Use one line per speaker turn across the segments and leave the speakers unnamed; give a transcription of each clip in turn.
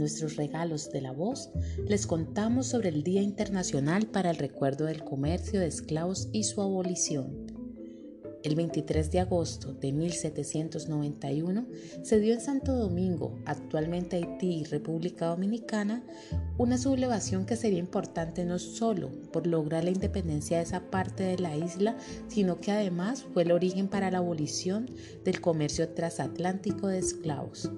nuestros regalos de la voz, les contamos sobre el Día Internacional para el Recuerdo del Comercio de Esclavos y su abolición. El 23 de agosto de 1791 se dio en Santo Domingo, actualmente Haití y República Dominicana, una sublevación que sería importante no solo por lograr la independencia de esa parte de la isla, sino que además fue el origen para la abolición del comercio transatlántico de esclavos.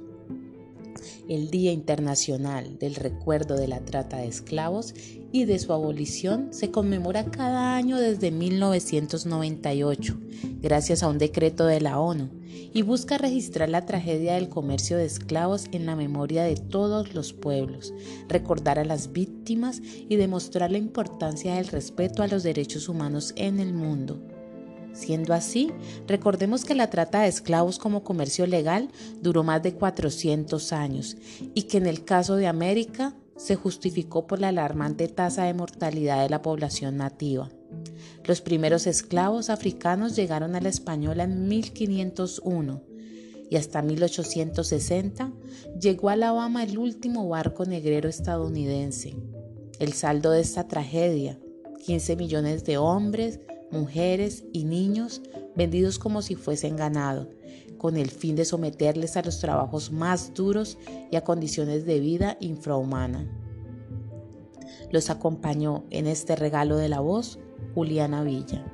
El Día Internacional del Recuerdo de la Trata de Esclavos y de su abolición se conmemora cada año desde 1998, gracias a un decreto de la ONU, y busca registrar la tragedia del comercio de esclavos en la memoria de todos los pueblos, recordar a las víctimas y demostrar la importancia del respeto a los derechos humanos en el mundo. Siendo así, recordemos que la trata de esclavos como comercio legal duró más de 400 años y que en el caso de América se justificó por la alarmante tasa de mortalidad de la población nativa. Los primeros esclavos africanos llegaron a la española en 1501 y hasta 1860 llegó a Alabama el último barco negrero estadounidense. El saldo de esta tragedia, 15 millones de hombres, mujeres y niños vendidos como si fuesen ganado, con el fin de someterles a los trabajos más duros y a condiciones de vida infrahumana. Los acompañó en este regalo de la voz Juliana Villa.